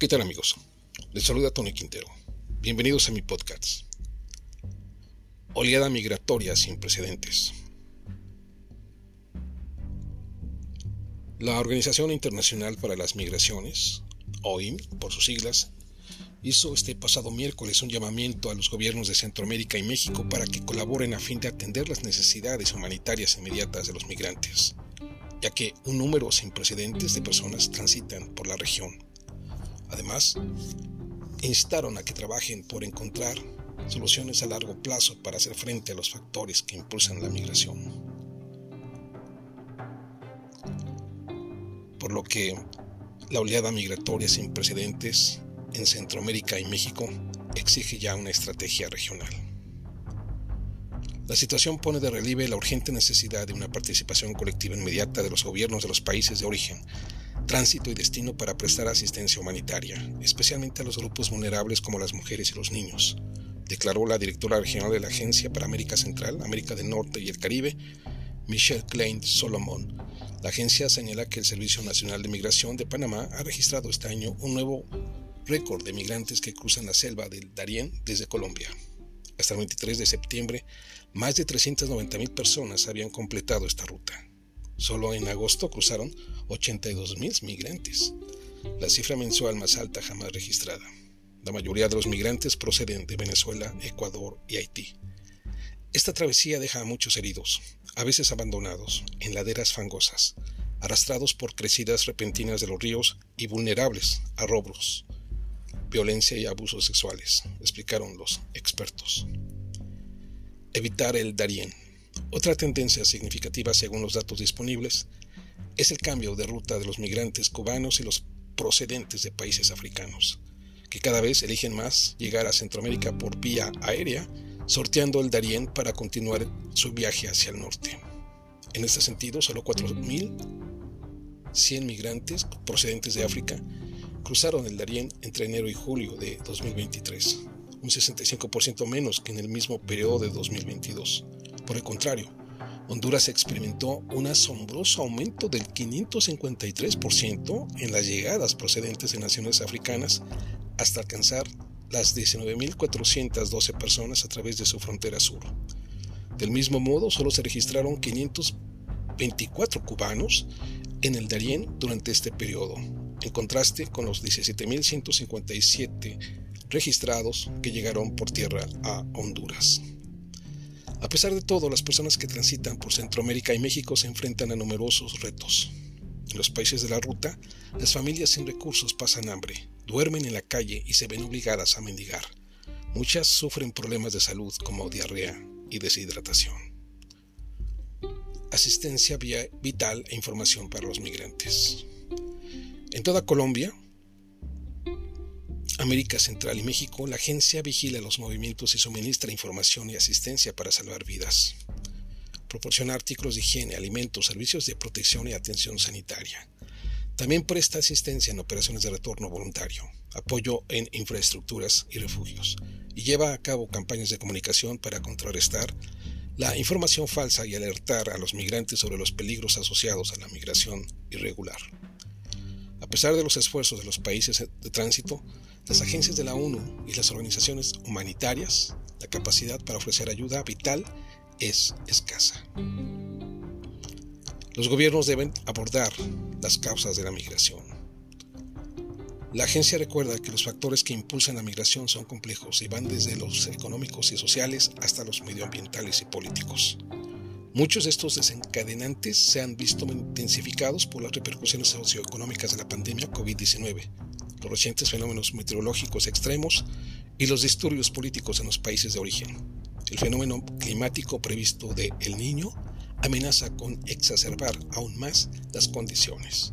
¿Qué tal amigos? Les saluda Tony Quintero. Bienvenidos a mi podcast. Oleada migratoria sin precedentes. La Organización Internacional para las Migraciones, OIM por sus siglas, hizo este pasado miércoles un llamamiento a los gobiernos de Centroamérica y México para que colaboren a fin de atender las necesidades humanitarias inmediatas de los migrantes, ya que un número sin precedentes de personas transitan por la región. Además, instaron a que trabajen por encontrar soluciones a largo plazo para hacer frente a los factores que impulsan la migración. por lo que la oleada migratoria sin precedentes en Centroamérica y México exige ya una estrategia regional. La situación pone de relieve la urgente necesidad de una participación colectiva inmediata de los gobiernos de los países de origen, tránsito y destino para prestar asistencia humanitaria, especialmente a los grupos vulnerables como las mujeres y los niños, declaró la directora regional de la Agencia para América Central, América del Norte y el Caribe, Michelle Klein Solomon, la agencia señala que el Servicio Nacional de Migración de Panamá ha registrado este año un nuevo récord de migrantes que cruzan la selva del Darién desde Colombia. Hasta el 23 de septiembre, más de 390.000 personas habían completado esta ruta. Solo en agosto cruzaron 82.000 migrantes, la cifra mensual más alta jamás registrada. La mayoría de los migrantes proceden de Venezuela, Ecuador y Haití. Esta travesía deja a muchos heridos, a veces abandonados, en laderas fangosas, arrastrados por crecidas repentinas de los ríos y vulnerables a robos, violencia y abusos sexuales, explicaron los expertos. Evitar el Darién. Otra tendencia significativa según los datos disponibles es el cambio de ruta de los migrantes cubanos y los procedentes de países africanos, que cada vez eligen más llegar a Centroamérica por vía aérea sorteando el Darién para continuar su viaje hacia el norte. En este sentido, solo 4.100 migrantes procedentes de África cruzaron el Darién entre enero y julio de 2023, un 65% menos que en el mismo periodo de 2022. Por el contrario, Honduras experimentó un asombroso aumento del 553% en las llegadas procedentes de naciones africanas hasta alcanzar las 19.412 personas a través de su frontera sur. Del mismo modo, solo se registraron 524 cubanos en el Darién durante este periodo, en contraste con los 17.157 registrados que llegaron por tierra a Honduras. A pesar de todo, las personas que transitan por Centroamérica y México se enfrentan a numerosos retos. En los países de la ruta, las familias sin recursos pasan hambre, duermen en la calle y se ven obligadas a mendigar. Muchas sufren problemas de salud como diarrea y deshidratación. Asistencia vital e información para los migrantes. En toda Colombia, América Central y México, la agencia vigila los movimientos y suministra información y asistencia para salvar vidas proporciona artículos de higiene, alimentos, servicios de protección y atención sanitaria. También presta asistencia en operaciones de retorno voluntario, apoyo en infraestructuras y refugios, y lleva a cabo campañas de comunicación para contrarrestar la información falsa y alertar a los migrantes sobre los peligros asociados a la migración irregular. A pesar de los esfuerzos de los países de tránsito, las agencias de la ONU y las organizaciones humanitarias, la capacidad para ofrecer ayuda vital es escasa. Los gobiernos deben abordar las causas de la migración. La agencia recuerda que los factores que impulsan la migración son complejos y van desde los económicos y sociales hasta los medioambientales y políticos. Muchos de estos desencadenantes se han visto intensificados por las repercusiones socioeconómicas de la pandemia COVID-19, los recientes fenómenos meteorológicos extremos y los disturbios políticos en los países de origen. El fenómeno climático previsto de El Niño amenaza con exacerbar aún más las condiciones,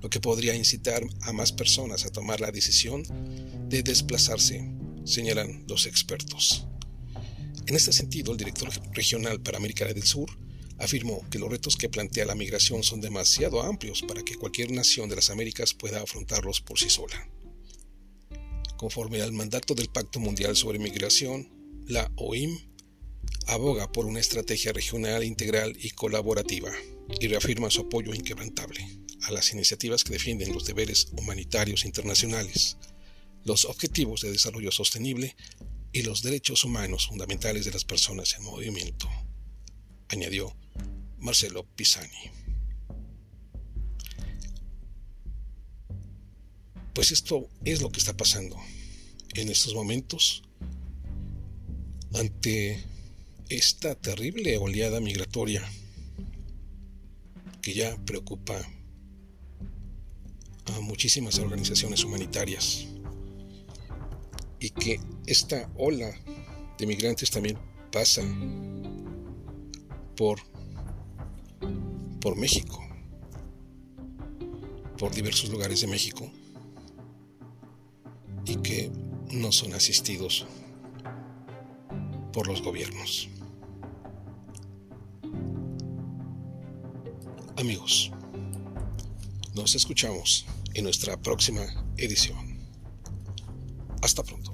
lo que podría incitar a más personas a tomar la decisión de desplazarse, señalan los expertos. En este sentido, el director regional para América del Sur afirmó que los retos que plantea la migración son demasiado amplios para que cualquier nación de las Américas pueda afrontarlos por sí sola. Conforme al mandato del Pacto Mundial sobre Migración, la OIM aboga por una estrategia regional integral y colaborativa y reafirma su apoyo inquebrantable a las iniciativas que defienden los deberes humanitarios internacionales, los objetivos de desarrollo sostenible y los derechos humanos fundamentales de las personas en movimiento, añadió Marcelo Pisani. Pues esto es lo que está pasando en estos momentos ante esta terrible oleada migratoria que ya preocupa a muchísimas organizaciones humanitarias y que esta ola de migrantes también pasa por por México, por diversos lugares de México y que no son asistidos por los gobiernos. Amigos, nos escuchamos en nuestra próxima edición. Hasta pronto.